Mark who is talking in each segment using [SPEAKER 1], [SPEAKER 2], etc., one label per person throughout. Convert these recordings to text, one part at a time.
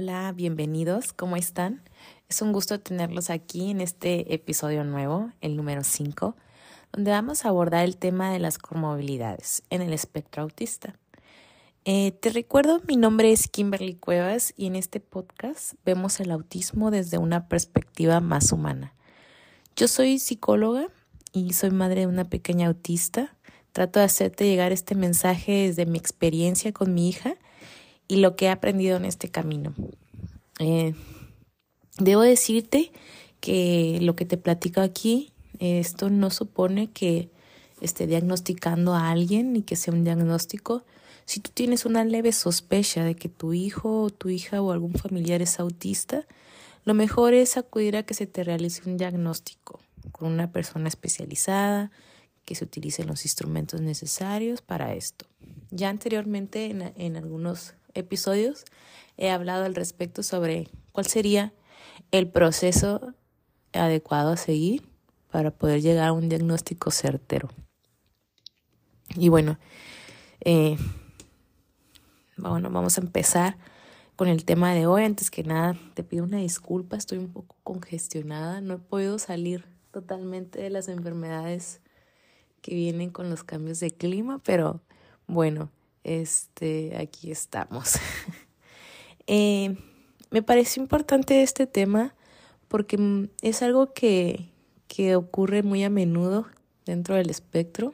[SPEAKER 1] Hola, bienvenidos, ¿cómo están? Es un gusto tenerlos aquí en este episodio nuevo, el número 5, donde vamos a abordar el tema de las comorbilidades en el espectro autista. Eh, te recuerdo, mi nombre es Kimberly Cuevas y en este podcast vemos el autismo desde una perspectiva más humana. Yo soy psicóloga y soy madre de una pequeña autista. Trato de hacerte llegar este mensaje desde mi experiencia con mi hija y lo que he aprendido en este camino. Eh, debo decirte que lo que te platico aquí, esto no supone que esté diagnosticando a alguien ni que sea un diagnóstico. Si tú tienes una leve sospecha de que tu hijo o tu hija o algún familiar es autista, lo mejor es acudir a que se te realice un diagnóstico con una persona especializada, que se utilicen los instrumentos necesarios para esto. Ya anteriormente en, en algunos episodios he hablado al respecto sobre cuál sería el proceso adecuado a seguir para poder llegar a un diagnóstico certero. Y bueno, eh, bueno, vamos a empezar con el tema de hoy. Antes que nada, te pido una disculpa, estoy un poco congestionada, no he podido salir totalmente de las enfermedades que vienen con los cambios de clima, pero bueno, este, aquí estamos. Eh, me parece importante este tema porque es algo que, que ocurre muy a menudo dentro del espectro.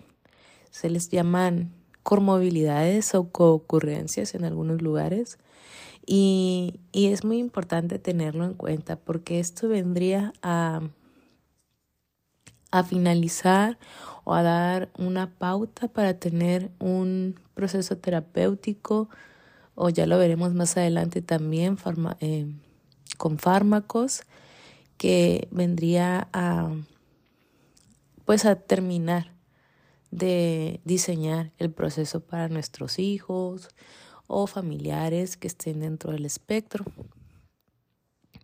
[SPEAKER 1] Se les llaman comorbilidades o coocurrencias en algunos lugares. Y, y, es muy importante tenerlo en cuenta porque esto vendría a, a finalizar o a dar una pauta para tener un proceso terapéutico o ya lo veremos más adelante también eh, con fármacos que vendría a pues a terminar de diseñar el proceso para nuestros hijos o familiares que estén dentro del espectro.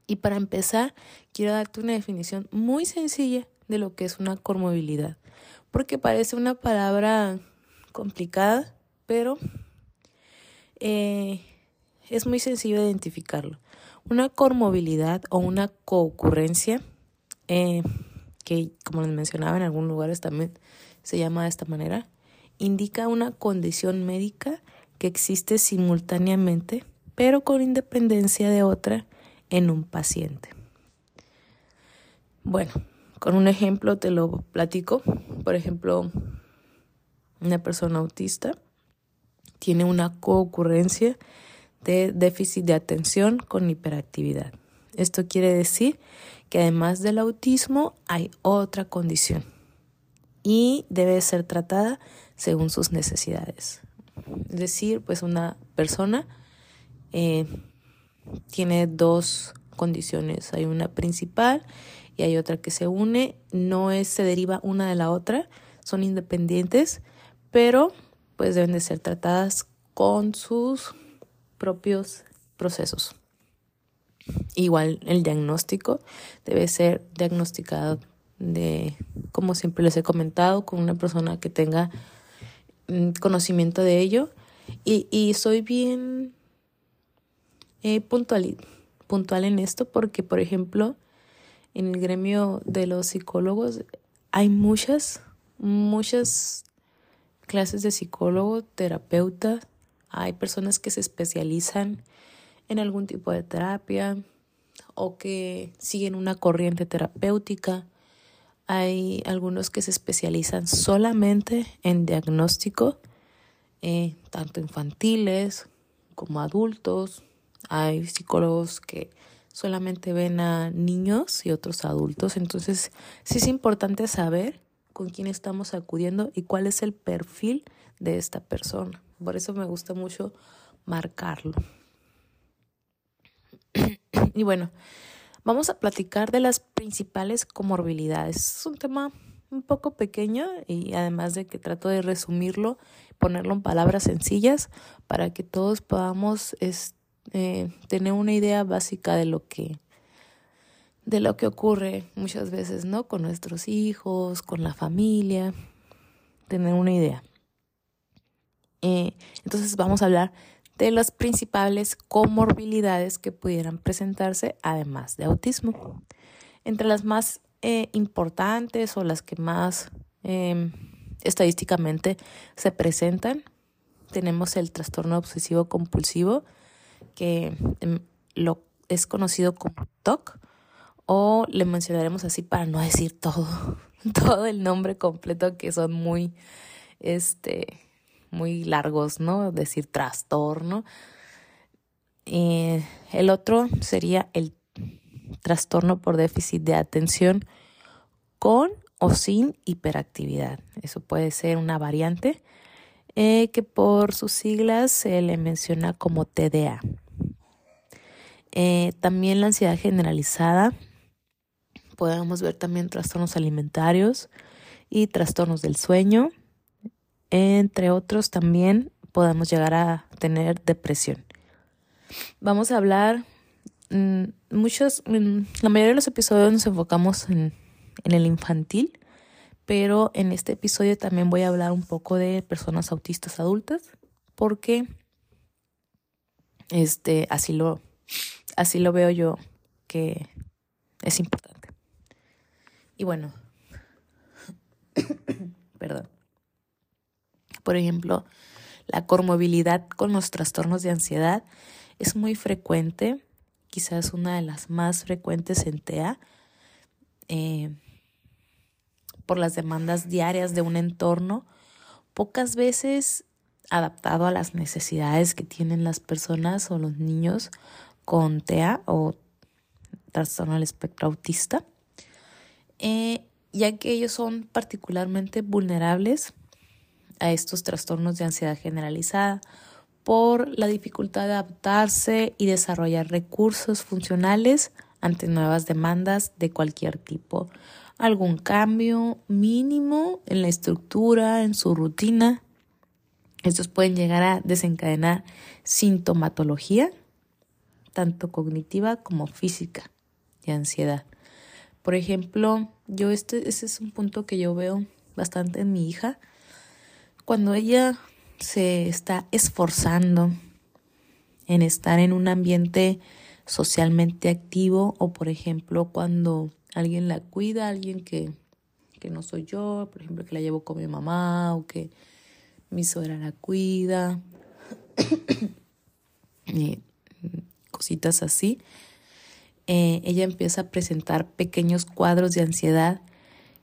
[SPEAKER 1] Y para empezar, quiero darte una definición muy sencilla de lo que es una comorbilidad porque parece una palabra complicada, pero eh, es muy sencillo identificarlo. Una comorbilidad o una coocurrencia, eh, que como les mencionaba en algunos lugares también se llama de esta manera, indica una condición médica que existe simultáneamente, pero con independencia de otra en un paciente. Bueno, con un ejemplo te lo platico. Por ejemplo, una persona autista tiene una coocurrencia de déficit de atención con hiperactividad. Esto quiere decir que además del autismo hay otra condición y debe ser tratada según sus necesidades. Es decir, pues una persona eh, tiene dos condiciones. Hay una principal y hay otra que se une, no es, se deriva una de la otra, son independientes, pero pues deben de ser tratadas con sus propios procesos. Igual el diagnóstico debe ser diagnosticado de, como siempre les he comentado, con una persona que tenga mm, conocimiento de ello. Y, soy bien eh, puntual, puntual en esto porque, por ejemplo, en el gremio de los psicólogos hay muchas, muchas clases de psicólogo, terapeuta. Hay personas que se especializan en algún tipo de terapia o que siguen una corriente terapéutica. Hay algunos que se especializan solamente en diagnóstico, eh, tanto infantiles como adultos. Hay psicólogos que solamente ven a niños y otros adultos. Entonces, sí es importante saber con quién estamos acudiendo y cuál es el perfil de esta persona. Por eso me gusta mucho marcarlo. y bueno, vamos a platicar de las principales comorbilidades. Es un tema un poco pequeño y además de que trato de resumirlo, ponerlo en palabras sencillas para que todos podamos eh, tener una idea básica de lo que de lo que ocurre muchas veces, ¿no? Con nuestros hijos, con la familia, tener una idea. Eh, entonces vamos a hablar de las principales comorbilidades que pudieran presentarse además de autismo. Entre las más eh, importantes o las que más em, estadísticamente se presentan, tenemos el trastorno obsesivo compulsivo, que em, lo es conocido como TOC, o le mencionaremos así para no decir todo, todo el nombre completo que son muy, este, muy largos, ¿no? Decir trastorno. el otro sería el trastorno por déficit de atención con o sin hiperactividad. Eso puede ser una variante eh, que por sus siglas se le menciona como TDA. Eh, también la ansiedad generalizada. Podemos ver también trastornos alimentarios y trastornos del sueño. Entre otros también podemos llegar a tener depresión. Vamos a hablar mm, muchos, la mayoría de los episodios nos enfocamos en, en el infantil, pero en este episodio también voy a hablar un poco de personas autistas adultas, porque este así lo así lo veo yo que es importante. Y bueno, perdón. Por ejemplo, la comorbilidad con los trastornos de ansiedad es muy frecuente, quizás una de las más frecuentes en TEA, eh, por las demandas diarias de un entorno, pocas veces adaptado a las necesidades que tienen las personas o los niños con TEA o trastorno del espectro autista, eh, ya que ellos son particularmente vulnerables a estos trastornos de ansiedad generalizada por la dificultad de adaptarse y desarrollar recursos funcionales ante nuevas demandas de cualquier tipo. Algún cambio mínimo en la estructura, en su rutina. Estos pueden llegar a desencadenar sintomatología, tanto cognitiva como física, de ansiedad. Por ejemplo, yo este, ese es un punto que yo veo bastante en mi hija cuando ella se está esforzando en estar en un ambiente socialmente activo o por ejemplo cuando alguien la cuida, alguien que, que no soy yo, por ejemplo que la llevo con mi mamá o que mi suegra la cuida, cositas así, eh, ella empieza a presentar pequeños cuadros de ansiedad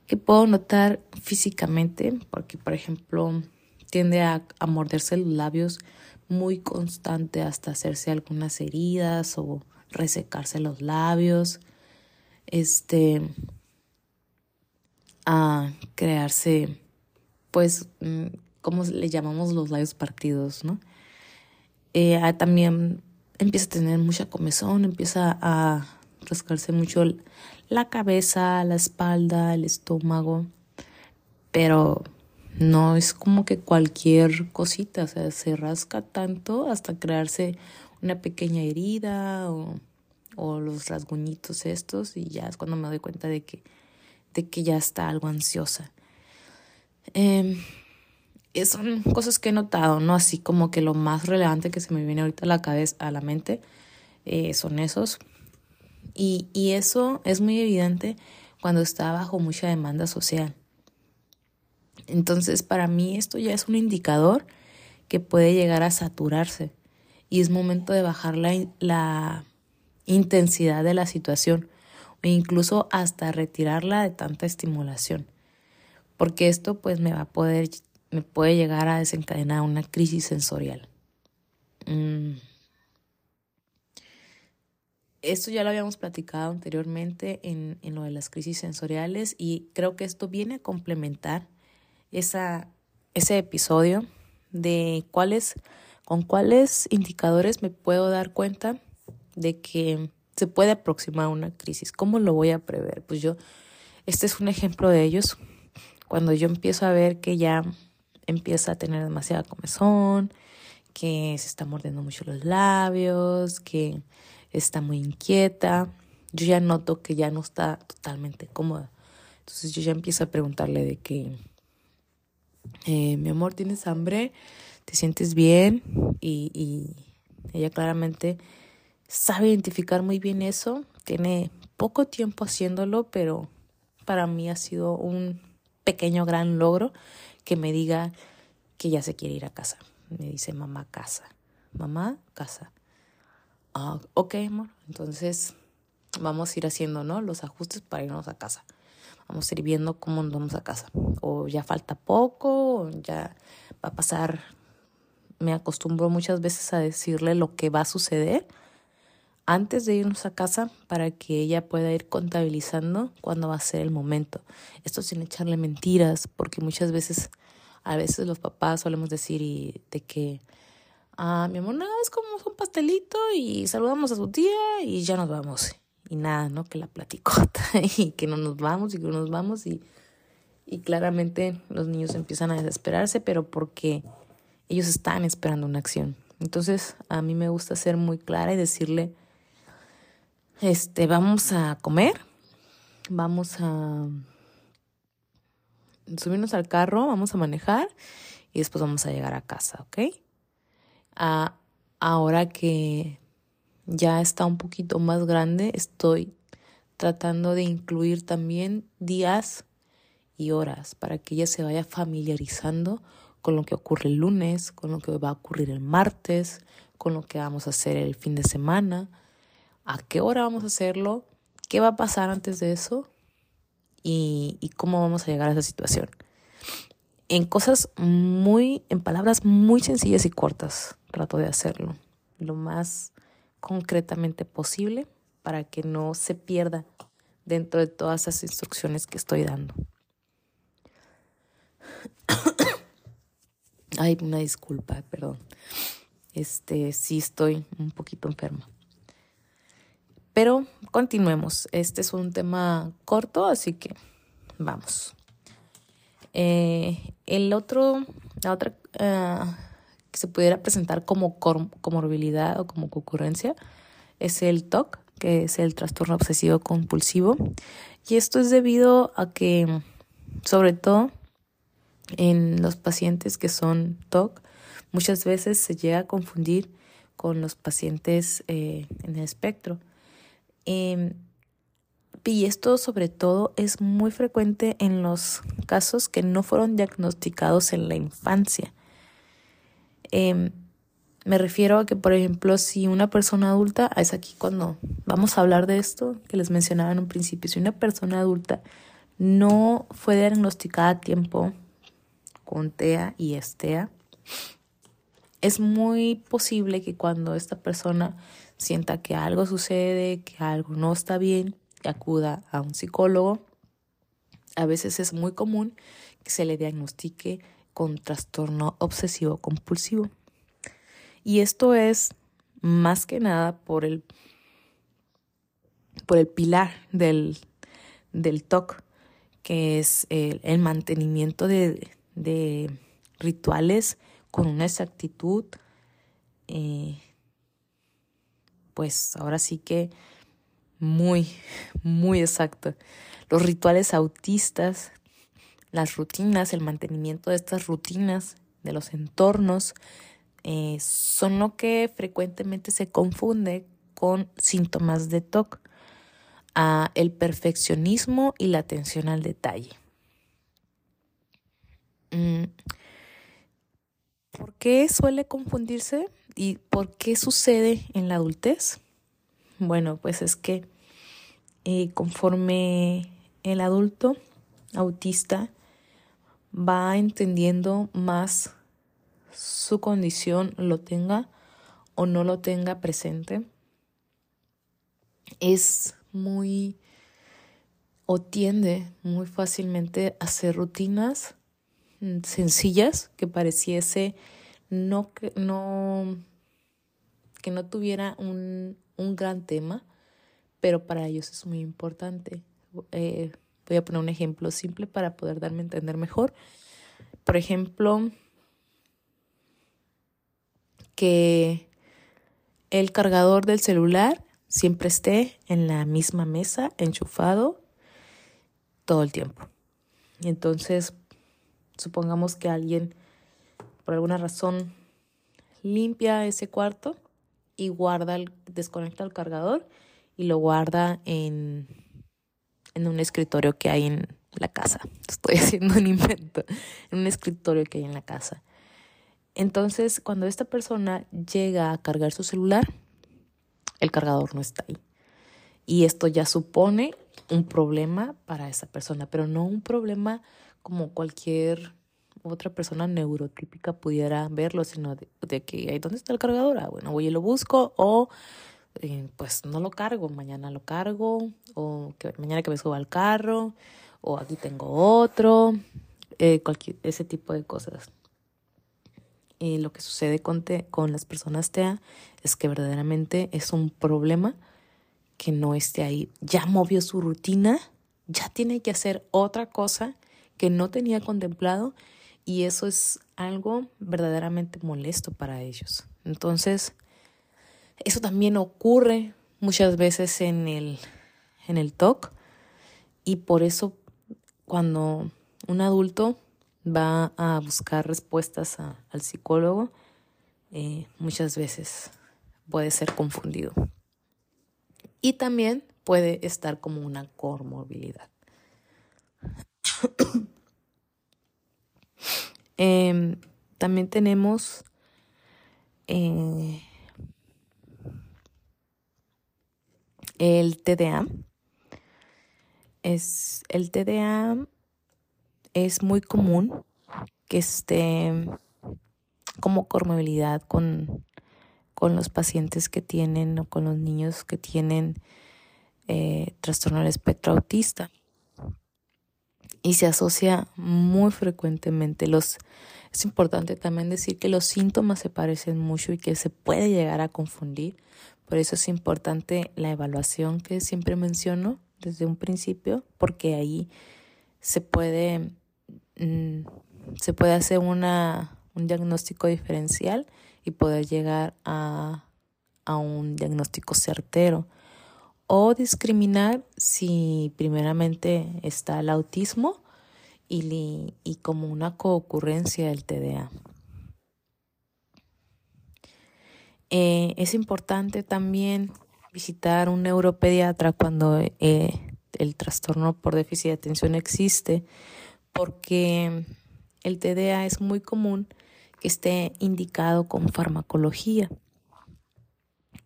[SPEAKER 1] que puedo notar físicamente, porque por ejemplo tiende a, morderse los labios muy constante hasta hacerse algunas heridas o resecarse los labios, este, a crearse, pues, mm, como le llamamos los labios partidos, ¿no? Eh, también empieza a tener mucha comezón, empieza a rascarse mucho la cabeza, la espalda, el estómago, pero no es como que cualquier cosita, o sea, se rasca tanto hasta crearse una pequeña herida o, los rasguñitos estos y ya es cuando me doy cuenta de que, de que ya está algo ansiosa. Eh, son cosas que he notado, ¿no? Así como que lo más relevante que se me viene ahorita a la cabeza, a la mente, eh, son esos. Y, y eso es muy evidente cuando está bajo mucha demanda social. Entonces, para mí esto ya es un indicador que puede llegar a saturarse y es momento de bajar la, intensidad de la situación o incluso hasta retirarla de tanta estimulación. Porque esto pues me va a poder, me puede llegar a desencadenar una crisis sensorial. Mm. Esto ya lo habíamos platicado anteriormente en, en lo de las crisis sensoriales y creo que esto viene a complementar esa, ese episodio de cuáles, con cuáles indicadores me puedo dar cuenta de que se puede aproximar una crisis. ¿Cómo lo voy a prever? Pues yo, este es un ejemplo de ellos. Cuando yo empiezo a ver que ya empieza a tener demasiada comezón, que se está mordiendo mucho los labios, que está muy inquieta, yo ya noto que ya no está totalmente cómoda. Entonces yo ya empiezo a preguntarle de que eh, mi amor, ¿tienes hambre? ¿Te sientes bien? Y, Ella claramente sabe identificar muy bien eso, tiene poco tiempo haciéndolo, pero para mí ha sido un pequeño gran logro que me diga que ya se quiere ir a casa. Me dice mamá casa, mamá casa. Ah, ok, amor. Entonces vamos a ir haciendo ¿no? los ajustes para irnos a casa. Vamos a ir viendo cómo nos vamos a casa. O ya falta poco, o ya va a pasar. Me acostumbro muchas veces a decirle lo que va a suceder antes de irnos a casa para que ella pueda ir contabilizando cuándo va a ser el momento. Esto sin echarle mentiras, porque muchas veces, a veces los papás solemos decir de que, ah, mi amor, nada, es como un pastelito y saludamos a su tía y ya nos vamos. Y nada, ¿no? Que la platicota y que no nos vamos y que no nos vamos y, y claramente los niños empiezan a desesperarse, pero porque ellos están esperando una acción. Entonces, a mí me gusta ser muy clara y decirle, este, vamos a comer, vamos a subirnos al carro, vamos a manejar y después vamos a llegar a casa, ¿ok? Ah, ahora que ya está un poquito más grande, estoy tratando de incluir también días y horas para que ella se vaya familiarizando con lo que ocurre el lunes, con lo que va a ocurrir el martes, con lo que vamos a hacer el fin de semana a qué hora vamos a hacerlo, qué va a pasar antes de eso y, cómo vamos a llegar a esa situación. En cosas muy, en palabras muy sencillas y cortas, trato de hacerlo lo más concretamente posible para que no se pierda dentro de todas esas instrucciones que estoy dando. Ay, una disculpa, perdón. Este, sí estoy un poquito enferma. Pero continuemos. Este es un tema corto, así que vamos. Eh, el otro, la otra eh, que se pudiera presentar como comorbilidad o como concurrencia es el TOC, que es el trastorno obsesivo compulsivo. Y esto es debido a que, sobre todo en los pacientes que son TOC, muchas veces se llega a confundir con los pacientes eh, en el espectro. Em, y esto sobre todo es muy frecuente en los casos que no fueron diagnosticados en la infancia. Em, me refiero a que, por ejemplo, si una persona adulta, es aquí cuando vamos a hablar de esto que les mencionaba en un principio, si una persona adulta no fue diagnosticada a tiempo con TEA y ESTEA, es muy posible que cuando esta persona sienta que algo sucede, que algo no está bien, acuda a un psicólogo. A veces es muy común que se le diagnostique con trastorno obsesivo compulsivo. Y esto es más que nada por el, por el pilar del, del TOC, que es el, mantenimiento de, de, rituales con una exactitud eh, pues ahora sí que muy, muy exacto. Los rituales autistas, las rutinas, el mantenimiento de estas rutinas, de los entornos, eh, son lo que frecuentemente se confunde con síntomas de TOC, a el perfeccionismo y la atención al detalle. Mm, ¿Por qué suele confundirse? ¿Y por qué sucede en la adultez? Bueno, pues es que eh, conforme el adulto autista va entendiendo más su condición, lo tenga o no lo tenga presente, es muy o tiende muy fácilmente a hacer rutinas sencillas que pareciese no, no que no tuviera un, un gran tema, pero para ellos es muy importante. Eh, voy a poner un ejemplo simple para poder darme a entender mejor. Por ejemplo, que el cargador del celular siempre esté en la misma mesa, enchufado todo el tiempo. Entonces, supongamos que alguien, por alguna razón, limpia ese cuarto y guarda, el, desconecta el cargador y lo guarda en, en un escritorio que hay en la casa. Estoy haciendo un invento. En un escritorio que hay en la casa. Entonces, cuando esta persona llega a cargar su celular, el cargador no está ahí. Y esto ya supone un problema para esa persona, pero no un problema como cualquier otra persona neurotípica pudiera verlo, sino de, que, ¿dónde está el cargador? Ah, bueno, voy y lo busco o eh, pues no lo cargo, mañana lo cargo o que mañana que me suba al carro o aquí tengo otro, eh, cualquier, ese tipo de cosas. Y lo que sucede con, con las personas TEA es que verdaderamente es un problema que no esté ahí. Ya movió su rutina, ya tiene que hacer otra cosa que no tenía contemplado y eso es algo verdaderamente molesto para ellos. Entonces, eso también ocurre muchas veces en el, en el TOC y por eso cuando un adulto va a buscar respuestas al psicólogo, eh, muchas veces puede ser confundido. Y también puede estar como una comorbilidad. Em, también tenemos eh, el TDA. Es, el TDA es muy común que esté como comorbilidad con, con los pacientes que tienen o con los niños que tienen eh, trastorno del espectro autista. Y se asocia muy frecuentemente. Los, es importante también decir que los síntomas se parecen mucho y que se puede llegar a confundir. Por eso es importante la evaluación que siempre menciono desde un principio, porque ahí se puede Mm, se puede hacer una, un diagnóstico diferencial y poder llegar a, a un diagnóstico certero. O discriminar si primeramente está el autismo y, como una coocurrencia del TDA. Eh, es importante también visitar un neuropediatra cuando eh, el trastorno por déficit de atención existe porque el TDA es muy común que esté indicado con farmacología.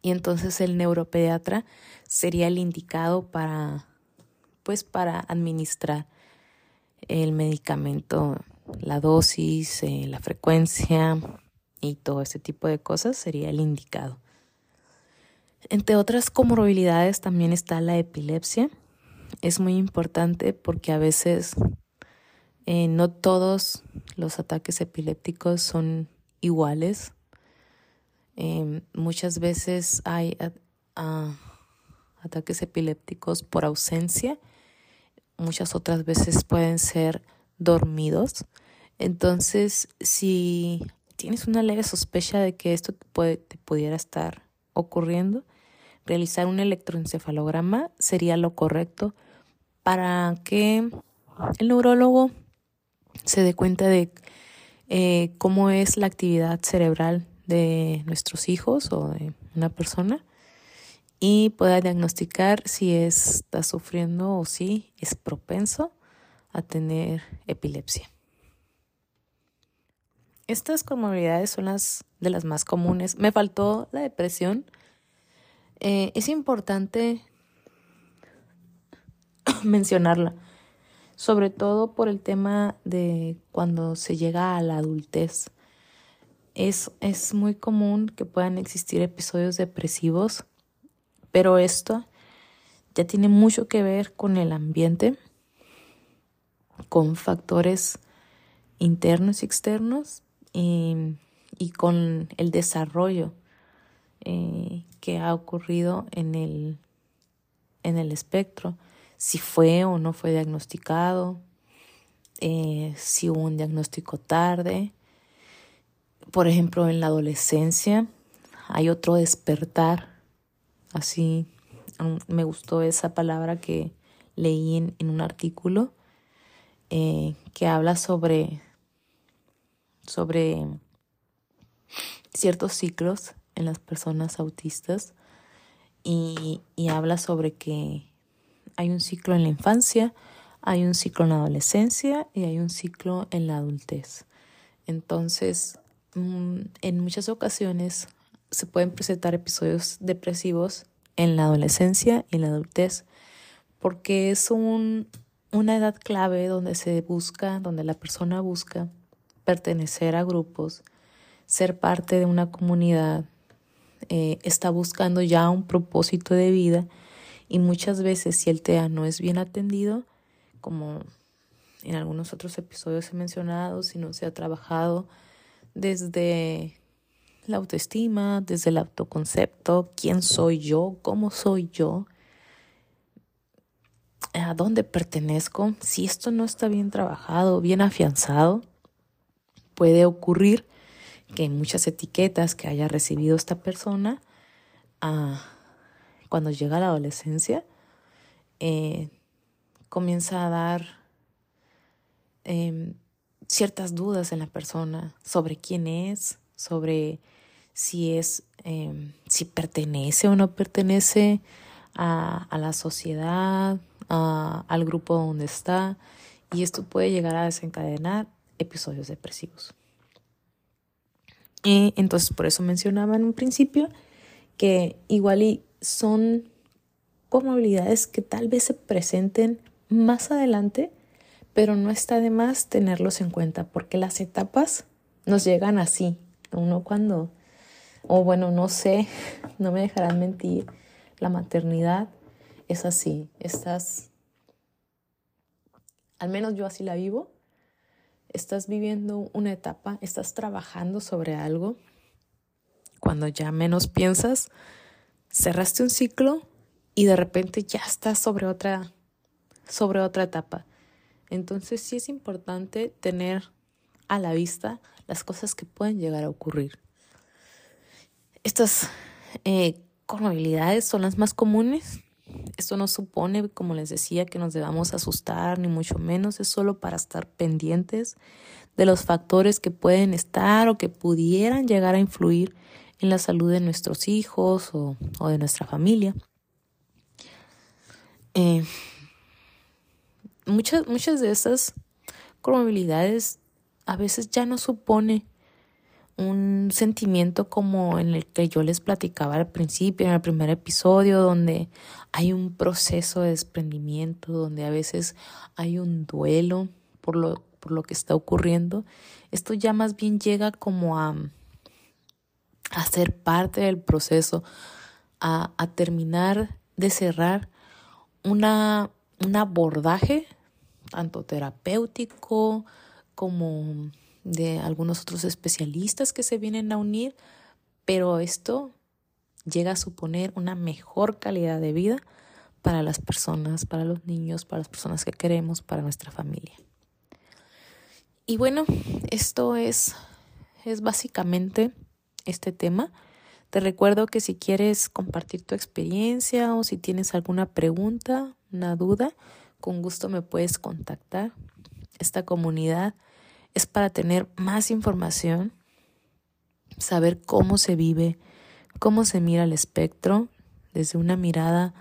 [SPEAKER 1] Y entonces el neuropediatra sería el indicado para pues para administrar el medicamento, la dosis, eh, la frecuencia y todo ese tipo de cosas sería el indicado. Entre otras comorbilidades también está la epilepsia. Es muy importante porque a veces eh, no todos los ataques epilépticos son iguales. Em, muchas veces hay ataques epilépticos por ausencia, muchas otras veces pueden ser dormidos. Entonces, si tienes una leve sospecha de que esto te, te pudiera estar ocurriendo, realizar un electroencefalograma sería lo correcto para que el neurólogo se dé cuenta de eh, cómo es la actividad cerebral de nuestros hijos o de una persona y pueda diagnosticar si está sufriendo o si es propenso a tener epilepsia. Estas comorbilidades son las de las más comunes. Me faltó la depresión. Eh, es importante mencionarla sobre todo por el tema de cuando se llega a la adultez. Es, es muy común que puedan existir episodios depresivos, pero esto ya tiene mucho que ver con el ambiente, con factores internos y externos y, con el desarrollo eh, que ha ocurrido en el, en el espectro si fue o no fue diagnosticado, eh, si hubo un diagnóstico tarde. Por ejemplo, en la adolescencia hay otro despertar, así me gustó esa palabra que leí en, un artículo eh, que habla sobre, sobre ciertos ciclos en las personas autistas y, y habla sobre que hay un ciclo en la infancia, hay un ciclo en la adolescencia y hay un ciclo en la adultez. Entonces, mm, en muchas ocasiones se pueden presentar episodios depresivos en la adolescencia y en la adultez, porque es un, una edad clave donde se busca, donde la persona busca pertenecer a grupos, ser parte de una comunidad, eh, está buscando ya un propósito de vida y muchas veces si el TEA no es bien atendido, como en algunos otros episodios he mencionado, si no se ha trabajado desde la autoestima, desde el autoconcepto, quién soy yo, cómo soy yo, a dónde pertenezco. Si esto no está bien trabajado, bien afianzado, puede ocurrir que muchas etiquetas que haya recibido esta persona, ah, cuando llega a la adolescencia, eh, comienza a dar em, ciertas dudas en la persona sobre quién es, sobre si es, em, si pertenece o no pertenece a, la sociedad, a, al grupo donde está, y esto puede llegar a desencadenar episodios depresivos. Y entonces por eso mencionaba en un principio que igual y son comorbilidades que tal vez se presenten más adelante, pero no está de más tenerlos en cuenta porque las etapas nos llegan así. Uno cuando, o bueno, no sé, no me dejarán mentir, la maternidad es así. Estás, al menos yo así la vivo, estás viviendo una etapa, estás trabajando sobre algo. Cuando ya menos piensas, cerraste un ciclo y de repente ya estás sobre otra, sobre otra etapa. Entonces sí es importante tener a la vista las cosas que pueden llegar a ocurrir. Estas eh, son las más comunes. Esto no supone, como les decía, que nos debamos asustar, ni mucho menos. Es solo para estar pendientes de los factores que pueden estar o que pudieran llegar a influir en la salud de nuestros hijos o, o de nuestra familia. Eh, muchas, muchas de estas comorbilidades a veces ya no supone un sentimiento como en el que yo les platicaba al principio, en el primer episodio, donde hay un proceso de desprendimiento, donde a veces hay un duelo por lo, por lo que está ocurriendo. Esto ya más bien llega como a, a ser parte del proceso, a, a terminar de cerrar una, un abordaje, tanto terapéutico como de algunos otros especialistas que se vienen a unir, pero esto llega a suponer una mejor calidad de vida para las personas, para los niños, para las personas que queremos, para nuestra familia. Y bueno, esto es, es básicamente este tema. Te recuerdo que si quieres compartir tu experiencia o si tienes alguna pregunta, una duda, con gusto me puedes contactar. Esta comunidad es para tener más información, saber cómo se vive, cómo se mira el espectro desde una mirada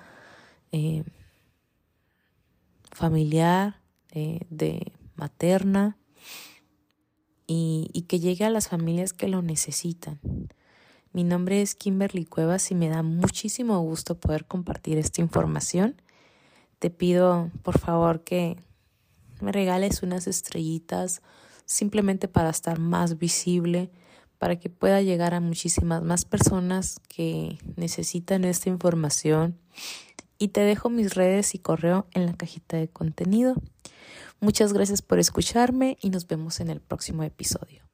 [SPEAKER 1] eh, familiar, eh, de materna, y, y que llegue a las familias que lo necesitan. Mi nombre es Kimberly Cuevas y me da muchísimo gusto poder compartir esta información. Te pido, por favor, que me regales unas estrellitas simplemente para estar más visible, para que pueda llegar a muchísimas más personas que necesitan esta información. Y te dejo mis redes y correo en la cajita de contenido. Muchas gracias por escucharme y nos vemos en el próximo episodio.